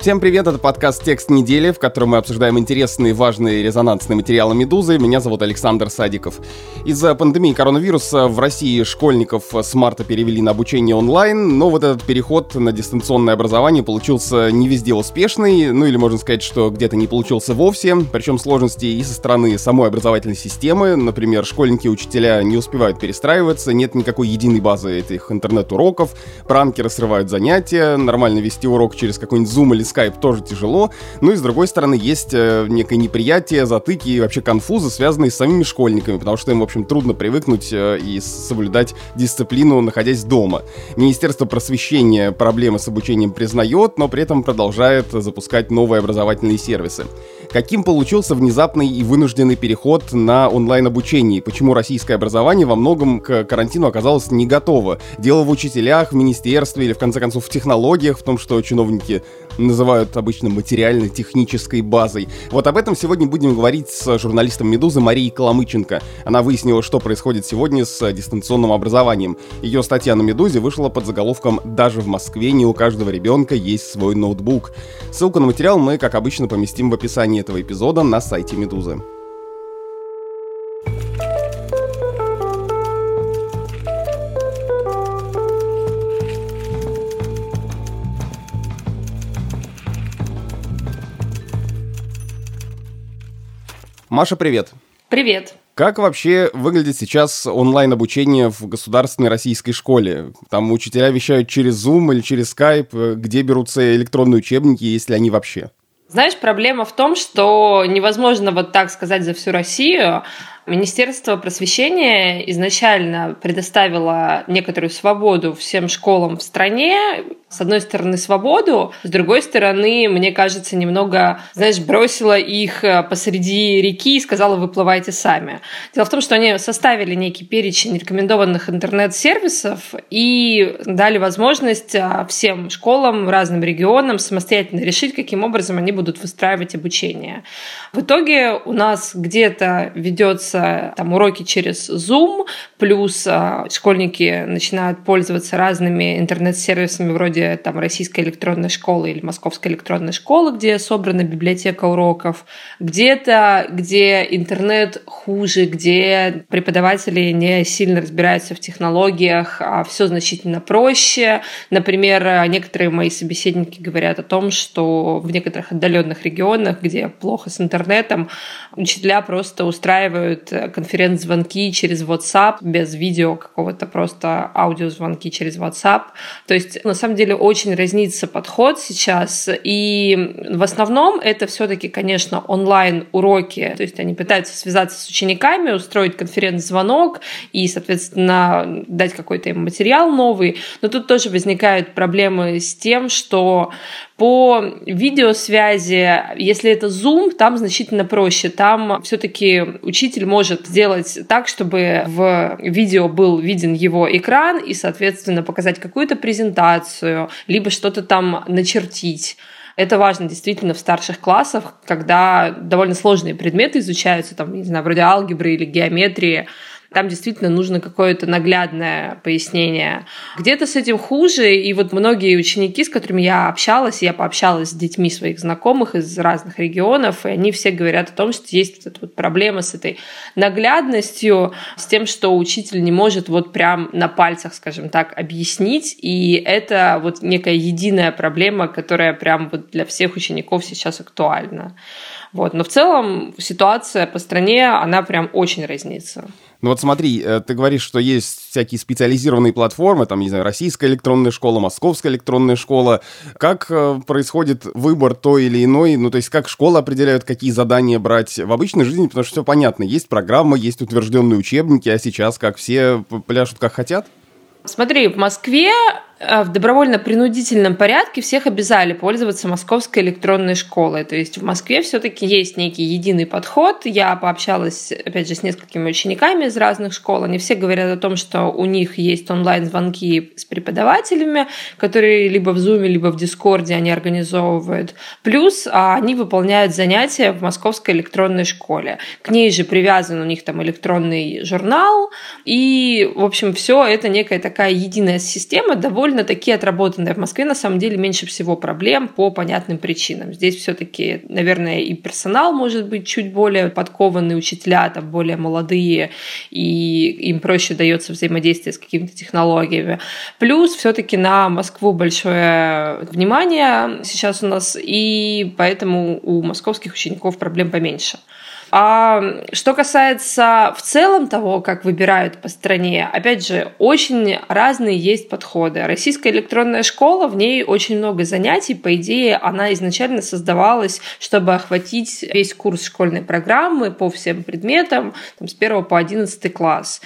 Всем привет, это подкаст «Текст недели», в котором мы обсуждаем интересные, важные, резонансные материалы «Медузы». Меня зовут Александр Садиков. Из-за пандемии коронавируса в России школьников с марта перевели на обучение онлайн, но вот этот переход на дистанционное образование получился не везде успешный, ну или можно сказать, что где-то не получился вовсе, причем сложности и со стороны самой образовательной системы, например, школьники и учителя не успевают перестраиваться, нет никакой единой базы этих интернет-уроков, пранкеры срывают занятия, нормально вести урок через какой-нибудь Zoom или Skype тоже тяжело. Ну и с другой стороны, есть э, некое неприятие, затыки и вообще конфузы, связанные с самими школьниками, потому что им, в общем, трудно привыкнуть э, и соблюдать дисциплину, находясь дома. Министерство просвещения проблемы с обучением признает, но при этом продолжает запускать новые образовательные сервисы. Каким получился внезапный и вынужденный переход на онлайн-обучение? Почему российское образование во многом к карантину оказалось не готово? Дело в учителях, в министерстве или, в конце концов, в технологиях, в том, что чиновники называют обычно материально-технической базой. Вот об этом сегодня будем говорить с журналистом «Медузы» Марией Коломыченко. Она выяснила, что происходит сегодня с дистанционным образованием. Ее статья на «Медузе» вышла под заголовком «Даже в Москве не у каждого ребенка есть свой ноутбук». Ссылку на материал мы, как обычно, поместим в описании этого эпизода на сайте «Медузы». Маша, привет. Привет. Как вообще выглядит сейчас онлайн-обучение в государственной российской школе? Там учителя вещают через Zoom или через Skype, где берутся электронные учебники, если они вообще? Знаешь, проблема в том, что невозможно вот так сказать за всю Россию. Министерство просвещения изначально предоставило некоторую свободу всем школам в стране. С одной стороны, свободу, с другой стороны, мне кажется, немного, знаешь, бросила их э, посреди реки и сказала, выплывайте сами. Дело в том, что они составили некий перечень рекомендованных интернет-сервисов и дали возможность э, всем школам в разным регионам самостоятельно решить, каким образом они будут выстраивать обучение. В итоге у нас где-то ведется там уроки через Zoom, плюс а, школьники начинают пользоваться разными интернет-сервисами вроде там российской электронной школы или московской электронной школы, где собрана библиотека уроков, где-то, где интернет хуже, где преподаватели не сильно разбираются в технологиях, а все значительно проще. Например, некоторые мои собеседники говорят о том, что в некоторых отдаленных регионах, где плохо с интернетом, учителя просто устраивают конференц-звонки через WhatsApp, без видео какого-то, просто аудиозвонки через WhatsApp. То есть, на самом деле, очень разнится подход сейчас. И в основном это все-таки, конечно, онлайн-уроки. То есть они пытаются связаться с учениками, устроить конференц-звонок и, соответственно, дать какой-то им материал новый. Но тут тоже возникают проблемы с тем, что по видеосвязи, если это Zoom, там значительно проще. Там все-таки учитель может сделать так, чтобы в видео был виден его экран и, соответственно, показать какую-то презентацию, либо что-то там начертить. Это важно действительно в старших классах, когда довольно сложные предметы изучаются, там, не знаю, вроде алгебры или геометрии, там действительно нужно какое-то наглядное пояснение. Где-то с этим хуже, и вот многие ученики, с которыми я общалась, я пообщалась с детьми своих знакомых из разных регионов, и они все говорят о том, что есть вот эта вот проблема с этой наглядностью, с тем, что учитель не может вот прям на пальцах, скажем так, объяснить, и это вот некая единая проблема, которая прям вот для всех учеников сейчас актуальна. Вот. Но в целом ситуация по стране, она прям очень разнится. Ну вот смотри, э, ты говоришь, что есть всякие специализированные платформы, там, не знаю, российская электронная школа, московская электронная школа. Как э, происходит выбор той или иной? Ну, то есть как школа определяют, какие задания брать в обычной жизни? Потому что все понятно, есть программа, есть утвержденные учебники, а сейчас как все пляшут как хотят? Смотри, в Москве в добровольно-принудительном порядке всех обязали пользоваться московской электронной школой. То есть в Москве все-таки есть некий единый подход. Я пообщалась, опять же, с несколькими учениками из разных школ. Они все говорят о том, что у них есть онлайн-звонки с преподавателями, которые либо в Zoom, либо в Дискорде они организовывают. Плюс а, они выполняют занятия в московской электронной школе. К ней же привязан у них там электронный журнал. И, в общем, все это некая такая единая система, довольно довольно-таки отработанная. В Москве на самом деле меньше всего проблем по понятным причинам. Здесь все-таки, наверное, и персонал может быть чуть более подкованный, учителя там более молодые, и им проще дается взаимодействие с какими-то технологиями. Плюс все-таки на Москву большое внимание сейчас у нас, и поэтому у московских учеников проблем поменьше. А что касается в целом того, как выбирают по стране, опять же, очень разные есть подходы. Российская электронная школа, в ней очень много занятий. По идее, она изначально создавалась, чтобы охватить весь курс школьной программы по всем предметам там, с 1 по 11 класс.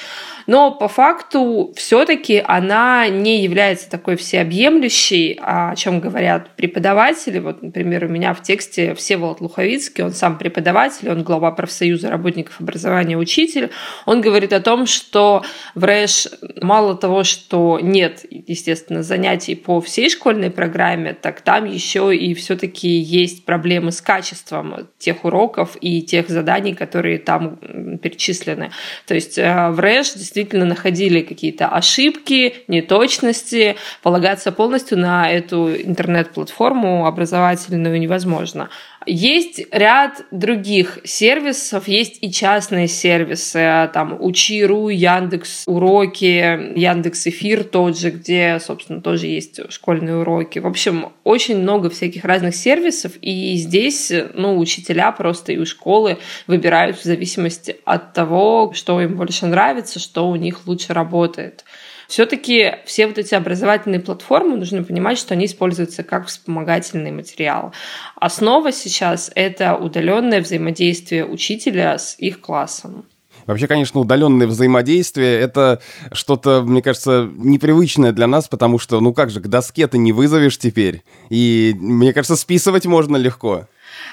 Но по факту все-таки она не является такой всеобъемлющей, о чем говорят преподаватели. Вот, например, у меня в тексте Всеволод Луховицкий, он сам преподаватель, он глава профсоюза работников образования учитель. Он говорит о том, что в РЭШ мало того, что нет, естественно, занятий по всей школьной программе, так там еще и все-таки есть проблемы с качеством тех уроков и тех заданий, которые там перечислены. То есть э, в РЭШ действительно находили какие-то ошибки, неточности, полагаться полностью на эту интернет-платформу образовательную невозможно. Есть ряд других сервисов, есть и частные сервисы, там Учи.ру, Яндекс Уроки, Яндекс Эфир тот же, где, собственно, тоже есть школьные уроки. В общем, очень много всяких разных сервисов, и здесь, ну, учителя просто и у школы выбирают в зависимости от того, что им больше нравится, что у них лучше работает. Все-таки все вот эти образовательные платформы, нужно понимать, что они используются как вспомогательный материал. Основа сейчас — это удаленное взаимодействие учителя с их классом. Вообще, конечно, удаленное взаимодействие — это что-то, мне кажется, непривычное для нас, потому что, ну как же, к доске ты не вызовешь теперь. И, мне кажется, списывать можно легко.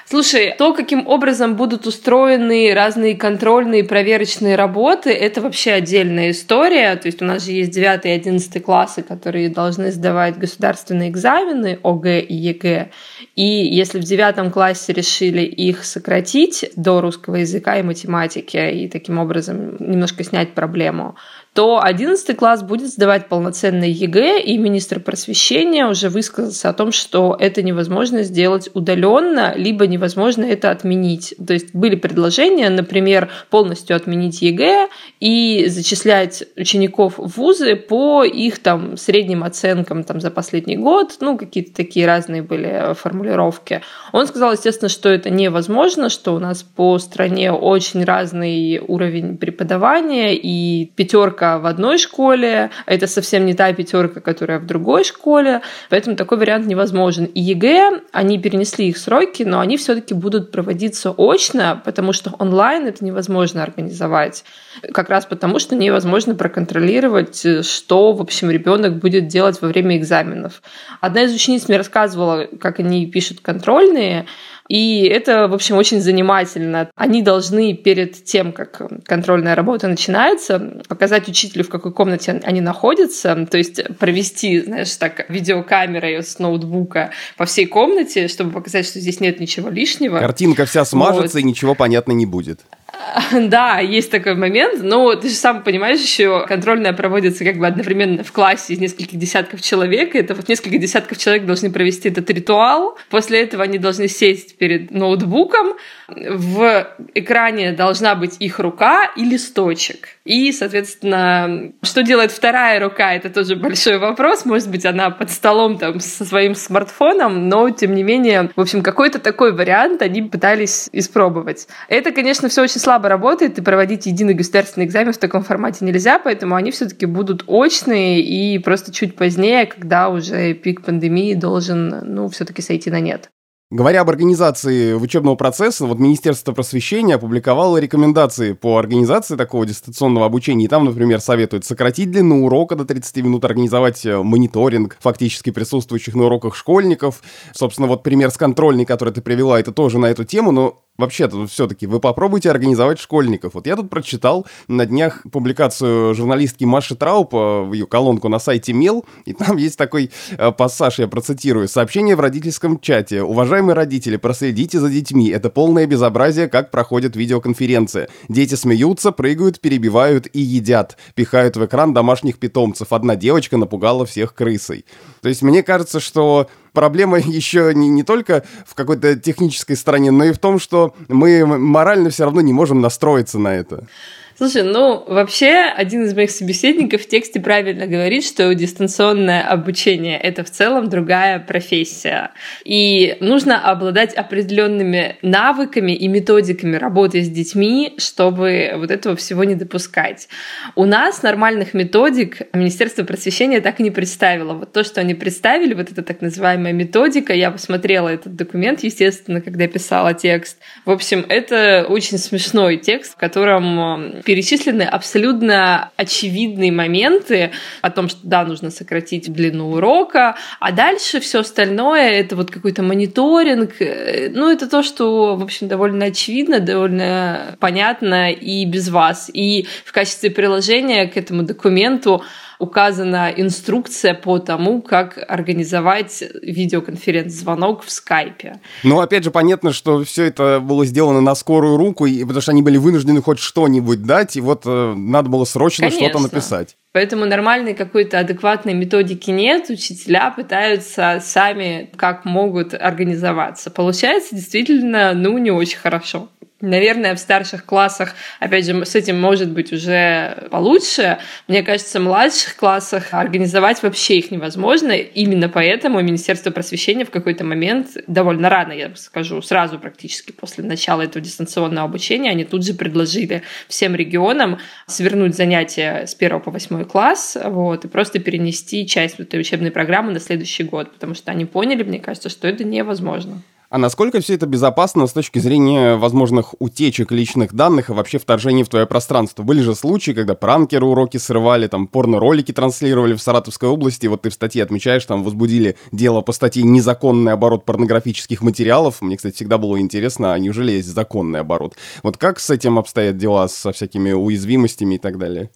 Слушай, то, каким образом будут устроены разные контрольные проверочные работы, это вообще отдельная история. То есть у нас же есть 9 и 11 классы, которые должны сдавать государственные экзамены ОГЭ и ЕГЭ. И если в девятом классе решили их сократить до русского языка и математики и таким образом немножко снять проблему, то 11 класс будет сдавать полноценное ЕГЭ, и министр просвещения уже высказался о том, что это невозможно сделать удаленно, либо невозможно это отменить. То есть были предложения, например, полностью отменить ЕГЭ и зачислять учеников в вузы по их там средним оценкам там, за последний год, ну, какие-то такие разные были формулировки. Он сказал, естественно, что это невозможно, что у нас по стране очень разный уровень преподавания, и пятерка пятерка в одной школе, это совсем не та пятерка, которая в другой школе, поэтому такой вариант невозможен. И ЕГЭ, они перенесли их сроки, но они все-таки будут проводиться очно, потому что онлайн это невозможно организовать. Как раз потому, что невозможно проконтролировать, что, в общем, ребенок будет делать во время экзаменов. Одна из учениц мне рассказывала, как они пишут контрольные, и это, в общем, очень занимательно. Они должны перед тем, как контрольная работа начинается, показать учителю, в какой комнате они находятся, то есть провести, знаешь, так, видеокамерой с ноутбука по всей комнате, чтобы показать, что здесь нет ничего лишнего. Картинка вся смажется, вот. и ничего понятно не будет. Да, есть такой момент, но ты же сам понимаешь, еще контрольная проводится как бы одновременно в классе из нескольких десятков человек, и это вот несколько десятков человек должны провести этот ритуал, после этого они должны сесть перед ноутбуком, в экране должна быть их рука и листочек. И, соответственно, что делает вторая рука, это тоже большой вопрос. Может быть, она под столом там со своим смартфоном, но, тем не менее, в общем, какой-то такой вариант они пытались испробовать. Это, конечно, все очень слабо работает, и проводить единый государственный экзамен в таком формате нельзя, поэтому они все-таки будут очные и просто чуть позднее, когда уже пик пандемии должен, ну, все-таки сойти на нет. Говоря об организации учебного процесса, вот Министерство просвещения опубликовало рекомендации по организации такого дистанционного обучения. И там, например, советуют сократить длину урока до 30 минут, организовать э, мониторинг фактически присутствующих на уроках школьников. Собственно, вот пример с контрольной, который ты привела, это тоже на эту тему, но вообще-то все-таки вы попробуйте организовать школьников. Вот я тут прочитал на днях публикацию журналистки Маши Траупа, ее колонку на сайте МЕЛ, и там есть такой э, пассаж, я процитирую. «Сообщение в родительском чате. Уважаемые Уважаемые родители, проследите за детьми. Это полное безобразие, как проходит видеоконференция. Дети смеются, прыгают, перебивают и едят. Пихают в экран домашних питомцев. Одна девочка напугала всех крысой. То есть мне кажется, что проблема еще не, не только в какой-то технической стороне, но и в том, что мы морально все равно не можем настроиться на это. Слушай, ну вообще один из моих собеседников в тексте правильно говорит, что дистанционное обучение это в целом другая профессия. И нужно обладать определенными навыками и методиками работы с детьми, чтобы вот этого всего не допускать. У нас нормальных методик Министерство просвещения так и не представило. Вот то, что они представили, вот эта так называемая методика, я посмотрела этот документ, естественно, когда писала текст. В общем, это очень смешной текст, в котором перечислены абсолютно очевидные моменты о том, что да, нужно сократить длину урока, а дальше все остальное это вот какой-то мониторинг. Ну, это то, что, в общем, довольно очевидно, довольно понятно и без вас. И в качестве приложения к этому документу указана инструкция по тому, как организовать видеоконференц-звонок в скайпе. Ну, опять же, понятно, что все это было сделано на скорую руку, и, потому что они были вынуждены хоть что-нибудь дать, и вот э, надо было срочно что-то написать. Поэтому нормальной какой-то адекватной методики нет. Учителя пытаются сами как могут организоваться. Получается действительно, ну, не очень хорошо. Наверное, в старших классах, опять же, с этим может быть уже получше. Мне кажется, в младших классах организовать вообще их невозможно. Именно поэтому Министерство просвещения в какой-то момент, довольно рано, я скажу, сразу практически после начала этого дистанционного обучения, они тут же предложили всем регионам свернуть занятия с 1 по 8 класс вот, и просто перенести часть этой учебной программы на следующий год, потому что они поняли, мне кажется, что это невозможно. А насколько все это безопасно с точки зрения возможных утечек личных данных и вообще вторжений в твое пространство? Были же случаи, когда пранкеры уроки срывали, там порно-ролики транслировали в Саратовской области, вот ты в статье отмечаешь, там возбудили дело по статье «Незаконный оборот порнографических материалов». Мне, кстати, всегда было интересно, а неужели есть законный оборот? Вот как с этим обстоят дела, со всякими уязвимостями и так далее?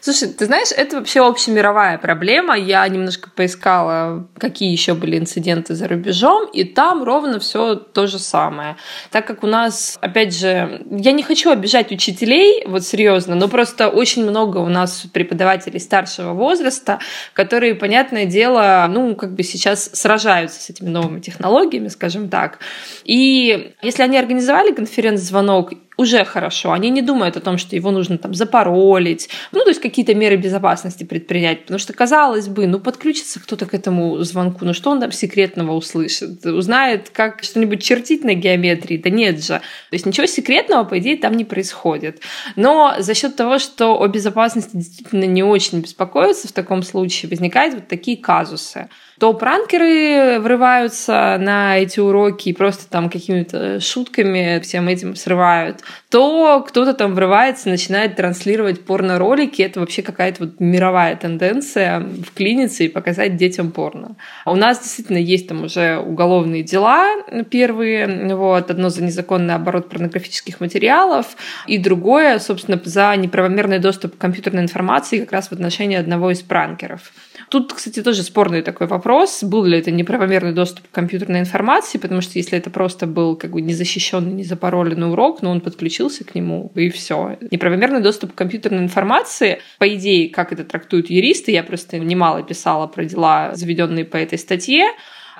Слушай, ты знаешь, это вообще общемировая проблема. Я немножко поискала, какие еще были инциденты за рубежом, и там ровно все то же самое. Так как у нас, опять же, я не хочу обижать учителей, вот серьезно, но просто очень много у нас преподавателей старшего возраста, которые, понятное дело, ну, как бы сейчас сражаются с этими новыми технологиями, скажем так. И если они организовали конференц-звонок уже хорошо. Они не думают о том, что его нужно там запаролить, ну, то есть какие-то меры безопасности предпринять. Потому что, казалось бы, ну, подключится кто-то к этому звонку, ну, что он там секретного услышит? Узнает, как что-нибудь чертить на геометрии? Да нет же. То есть ничего секретного, по идее, там не происходит. Но за счет того, что о безопасности действительно не очень беспокоятся в таком случае, возникают вот такие казусы то пранкеры врываются на эти уроки и просто там какими-то шутками всем этим срывают, то кто-то там врывается, начинает транслировать порно-ролики. Это вообще какая-то вот мировая тенденция вклиниться и показать детям порно. У нас действительно есть там уже уголовные дела первые. Вот, одно за незаконный оборот порнографических материалов, и другое, собственно, за неправомерный доступ к компьютерной информации как раз в отношении одного из пранкеров. Тут, кстати, тоже спорный такой вопрос, был ли это неправомерный доступ к компьютерной информации, потому что если это просто был как бы незащищенный, незапароленный урок, но он подключился к нему, и все. Неправомерный доступ к компьютерной информации, по идее, как это трактуют юристы, я просто немало писала про дела, заведенные по этой статье,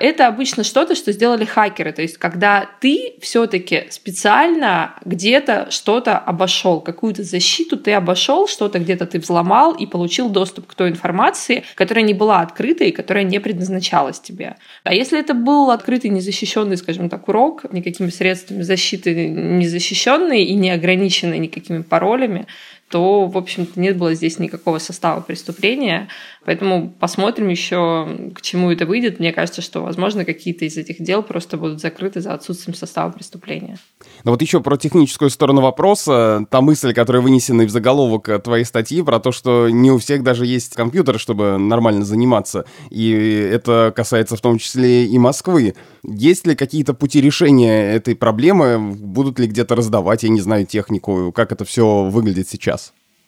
это обычно что-то, что сделали хакеры. То есть, когда ты все-таки специально где-то что-то обошел, какую-то защиту ты обошел, что-то где-то ты взломал и получил доступ к той информации, которая не была открытой и которая не предназначалась тебе. А если это был открытый, незащищенный, скажем так, урок, никакими средствами защиты не защищенный и не ограниченный никакими паролями, то, в общем-то, не было здесь никакого состава преступления. Поэтому посмотрим еще, к чему это выйдет. Мне кажется, что, возможно, какие-то из этих дел просто будут закрыты за отсутствием состава преступления. Но вот еще про техническую сторону вопроса. Та мысль, которая вынесена в заголовок твоей статьи, про то, что не у всех даже есть компьютер, чтобы нормально заниматься. И это касается в том числе и Москвы. Есть ли какие-то пути решения этой проблемы? Будут ли где-то раздавать, я не знаю, технику? Как это все выглядит сейчас?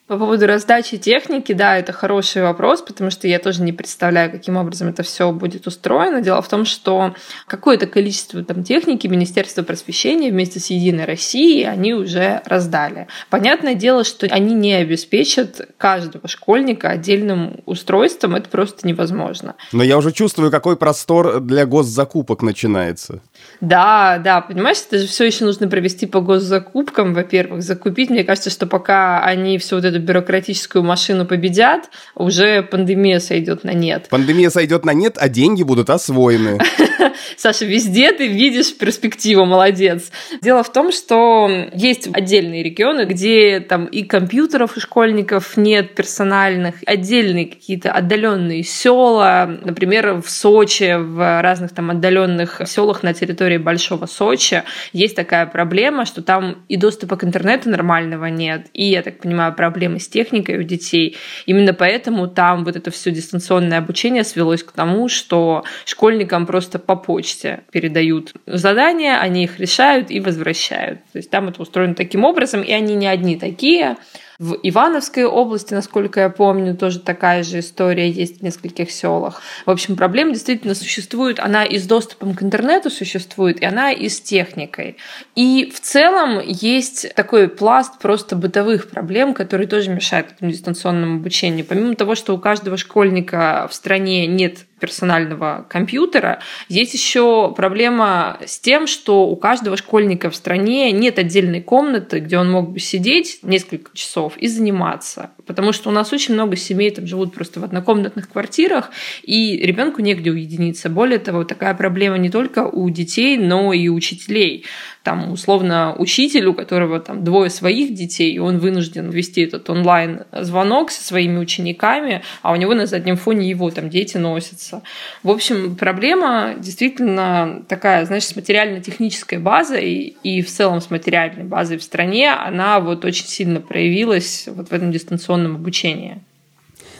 По поводу раздачи техники, да, это хороший вопрос, потому что я тоже не представляю, каким образом это все будет устроено. Дело в том, что какое-то количество там техники Министерство просвещения вместе с Единой Россией они уже раздали. Понятное дело, что они не обеспечат каждого школьника отдельным устройством, это просто невозможно. Но я уже чувствую, какой простор для госзакупок начинается. Да, да, понимаешь, это же все еще нужно провести по госзакупкам, во-первых, закупить. Мне кажется, что пока они всю вот эту бюрократическую машину победят, уже пандемия сойдет на нет. Пандемия сойдет на нет, а деньги будут освоены. Саша, везде ты видишь перспективу, молодец. Дело в том, что есть отдельные регионы, где там и компьютеров у школьников нет персональных, отдельные какие-то отдаленные села, например, в Сочи, в разных там отдаленных селах на территории Большого Сочи есть такая проблема, что там и доступа к интернету нормального нет, и, я так понимаю, проблемы с техникой у детей. Именно поэтому там вот это все дистанционное обучение свелось к тому, что школьникам просто по почте передают задания, они их решают и возвращают. То есть там это устроено таким образом, и они не одни такие. В Ивановской области, насколько я помню, тоже такая же история есть в нескольких селах. В общем, проблема действительно существует. Она и с доступом к интернету существует, и она и с техникой. И в целом есть такой пласт просто бытовых проблем, которые тоже мешают этому дистанционному обучению. Помимо того, что у каждого школьника в стране нет персонального компьютера. Есть еще проблема с тем, что у каждого школьника в стране нет отдельной комнаты, где он мог бы сидеть несколько часов и заниматься. Потому что у нас очень много семей там живут просто в однокомнатных квартирах, и ребенку негде уединиться. Более того, такая проблема не только у детей, но и у учителей там, условно, учитель, у которого там двое своих детей, и он вынужден вести этот онлайн-звонок со своими учениками, а у него на заднем фоне его там дети носятся. В общем, проблема действительно такая, знаешь, с материально-технической базой и в целом с материальной базой в стране, она вот очень сильно проявилась вот в этом дистанционном обучении.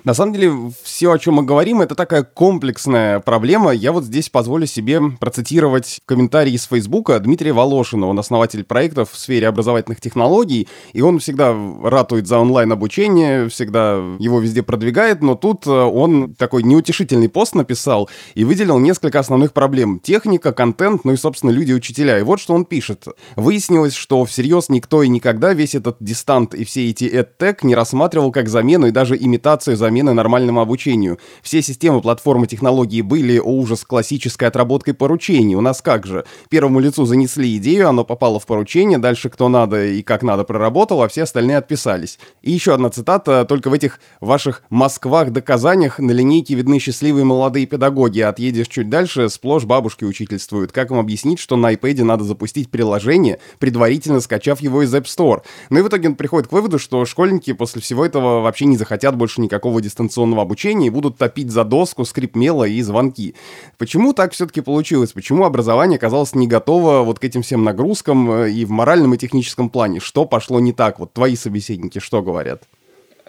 На самом деле, все, о чем мы говорим, это такая комплексная проблема. Я вот здесь позволю себе процитировать комментарий из Фейсбука Дмитрия Волошина. Он основатель проектов в сфере образовательных технологий, и он всегда ратует за онлайн-обучение, всегда его везде продвигает, но тут э, он такой неутешительный пост написал и выделил несколько основных проблем. Техника, контент, ну и, собственно, люди-учителя. И вот что он пишет. Выяснилось, что всерьез никто и никогда весь этот дистант и все эти EdTech не рассматривал как замену и даже имитацию замены замены нормальному обучению. Все системы платформы технологии были, о ужас, классической отработкой поручений. У нас как же? Первому лицу занесли идею, оно попало в поручение, дальше кто надо и как надо проработал, а все остальные отписались. И еще одна цитата, только в этих ваших Москвах да Казанях на линейке видны счастливые молодые педагоги, а отъедешь чуть дальше, сплошь бабушки учительствуют. Как им объяснить, что на iPad надо запустить приложение, предварительно скачав его из App Store? Ну и в итоге он приходит к выводу, что школьники после всего этого вообще не захотят больше никакого дистанционного обучения и будут топить за доску, скрип мела и звонки. Почему так все-таки получилось? Почему образование оказалось не готово вот к этим всем нагрузкам э, и в моральном и техническом плане? Что пошло не так? Вот твои собеседники что говорят?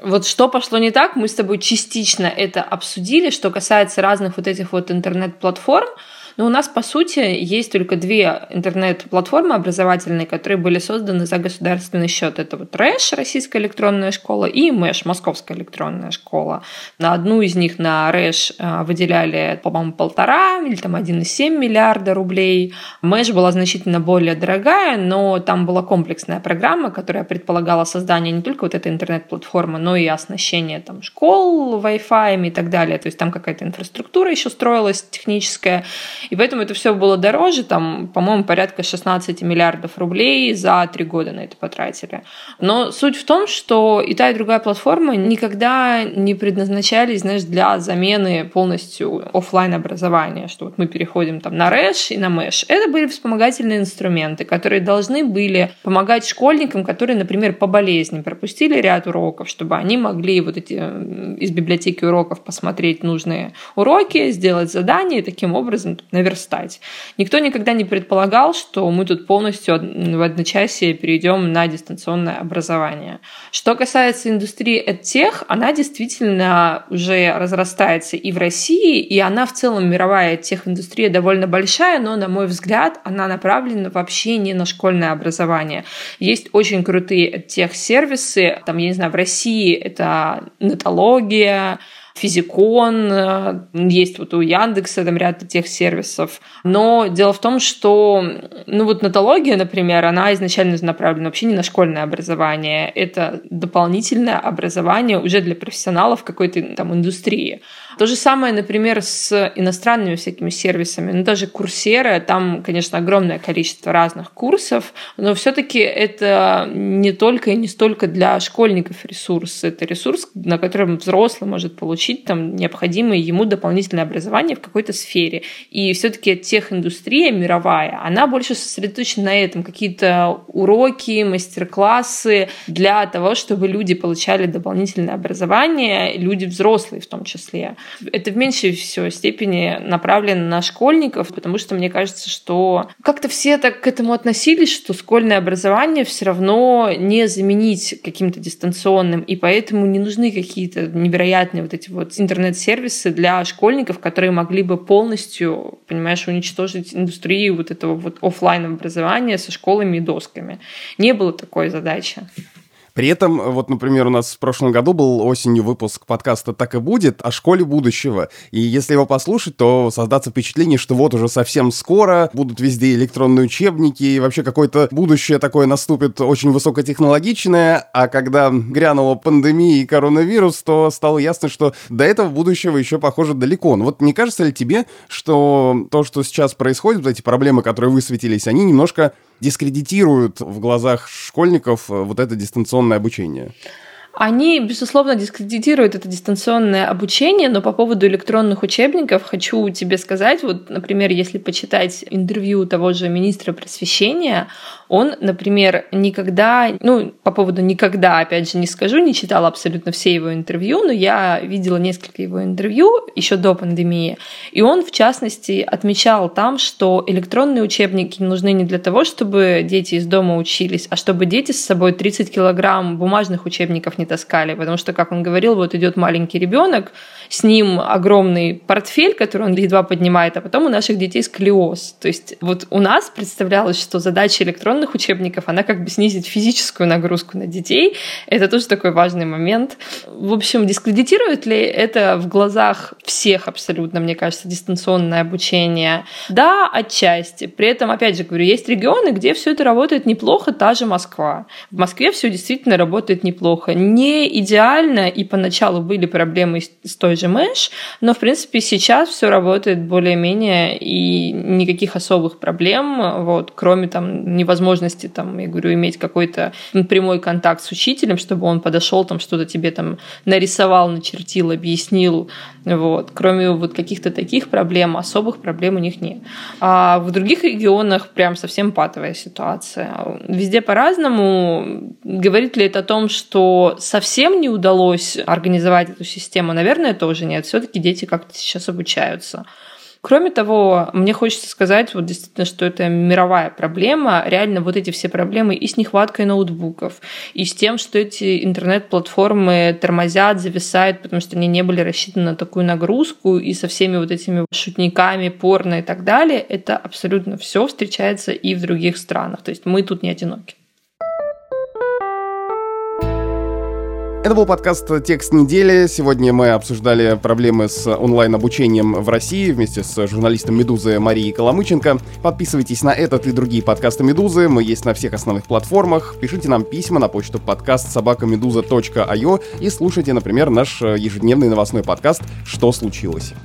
Вот что пошло не так, мы с тобой частично это обсудили, что касается разных вот этих вот интернет-платформ. Но у нас, по сути, есть только две интернет-платформы образовательные, которые были созданы за государственный счет. Это вот РЭШ, Российская электронная школа, и МЭШ, Московская электронная школа. На одну из них, на РЭШ, э, выделяли, по-моему, полтора или там 1,7 миллиарда рублей. МЭШ была значительно более дорогая, но там была комплексная программа, которая предполагала создание не только вот этой интернет-платформы, но и оснащение там школ Wi-Fi и так далее. То есть там какая-то инфраструктура еще строилась техническая. И поэтому это все было дороже, там, по-моему, порядка 16 миллиардов рублей за три года на это потратили. Но суть в том, что и та, и другая платформа никогда не предназначались, знаешь, для замены полностью офлайн образования, что вот мы переходим там на РЭШ и на МЭШ. Это были вспомогательные инструменты, которые должны были помогать школьникам, которые, например, по болезни пропустили ряд уроков, чтобы они могли вот эти из библиотеки уроков посмотреть нужные уроки, сделать задания и таким образом наверстать. Никто никогда не предполагал, что мы тут полностью в одночасье перейдем на дистанционное образование. Что касается индустрии EdTech, она действительно уже разрастается и в России, и она в целом мировая тех-индустрия довольно большая, но, на мой взгляд, она направлена вообще не на школьное образование. Есть очень крутые тех-сервисы, там, я не знаю, в России это нетология, Физикон, э, есть вот у Яндекса там ряд тех сервисов. Но дело в том, что, ну вот нотология, например, она изначально направлена вообще не на школьное образование. Это дополнительное образование уже для профессионалов какой-то там индустрии. То же самое, например, с иностранными всякими сервисами. Ну, даже курсеры, там, конечно, огромное количество разных курсов, но все-таки это не только и не столько для школьников ресурс. Это ресурс, на котором взрослый может получить там необходимое ему дополнительное образование в какой-то сфере. И все-таки техиндустрия мировая, она больше сосредоточена на этом. Какие-то уроки, мастер-классы для того, чтобы люди получали дополнительное образование, люди взрослые в том числе. Это в меньшей всего степени направлено на школьников, потому что мне кажется, что как-то все так к этому относились, что школьное образование все равно не заменить каким-то дистанционным, и поэтому не нужны какие-то невероятные вот эти вот интернет-сервисы для школьников, которые могли бы полностью, понимаешь, уничтожить индустрию вот этого вот офлайн образования со школами и досками. Не было такой задачи. При этом, вот, например, у нас в прошлом году был осенью выпуск подкаста «Так и будет» о школе будущего. И если его послушать, то создаться впечатление, что вот уже совсем скоро будут везде электронные учебники, и вообще какое-то будущее такое наступит очень высокотехнологичное, а когда грянула пандемия и коронавирус, то стало ясно, что до этого будущего еще, похоже, далеко. Но вот не кажется ли тебе, что то, что сейчас происходит, вот эти проблемы, которые высветились, они немножко дискредитируют в глазах школьников э, вот это дистанционное обучение? Они, безусловно, дискредитируют это дистанционное обучение, но по поводу электронных учебников хочу тебе сказать, вот, например, если почитать интервью того же министра просвещения, он, например, никогда, ну, по поводу никогда, опять же, не скажу, не читала абсолютно все его интервью, но я видела несколько его интервью еще до пандемии, и он, в частности, отмечал там, что электронные учебники нужны не для того, чтобы дети из дома учились, а чтобы дети с собой 30 килограмм бумажных учебников не таскали, потому что, как он говорил, вот идет маленький ребенок, с ним огромный портфель, который он едва поднимает, а потом у наших детей сколиоз. То есть вот у нас представлялось, что задача электронных электронных учебников, она как бы снизит физическую нагрузку на детей. Это тоже такой важный момент. В общем, дискредитирует ли это в глазах всех абсолютно, мне кажется, дистанционное обучение? Да, отчасти. При этом, опять же говорю, есть регионы, где все это работает неплохо, та же Москва. В Москве все действительно работает неплохо. Не идеально, и поначалу были проблемы с той же Мэш, но, в принципе, сейчас все работает более-менее, и никаких особых проблем, вот, кроме там невозможности возможности, там, я говорю, иметь какой-то прямой контакт с учителем, чтобы он подошел, там что-то тебе там нарисовал, начертил, объяснил. Вот. Кроме вот каких-то таких проблем, особых проблем у них нет. А в других регионах прям совсем патовая ситуация. Везде по-разному. Говорит ли это о том, что совсем не удалось организовать эту систему? Наверное, тоже нет. Все-таки дети как-то сейчас обучаются. Кроме того, мне хочется сказать вот действительно, что это мировая проблема. Реально вот эти все проблемы и с нехваткой ноутбуков, и с тем, что эти интернет-платформы тормозят, зависают, потому что они не были рассчитаны на такую нагрузку, и со всеми вот этими шутниками, порно и так далее, это абсолютно все встречается и в других странах. То есть мы тут не одиноки. Это был подкаст «Текст недели». Сегодня мы обсуждали проблемы с онлайн-обучением в России вместе с журналистом «Медузы» Марией Коломыченко. Подписывайтесь на этот и другие подкасты «Медузы». Мы есть на всех основных платформах. Пишите нам письма на почту подкаст собакамедуза.io и слушайте, например, наш ежедневный новостной подкаст «Что случилось?».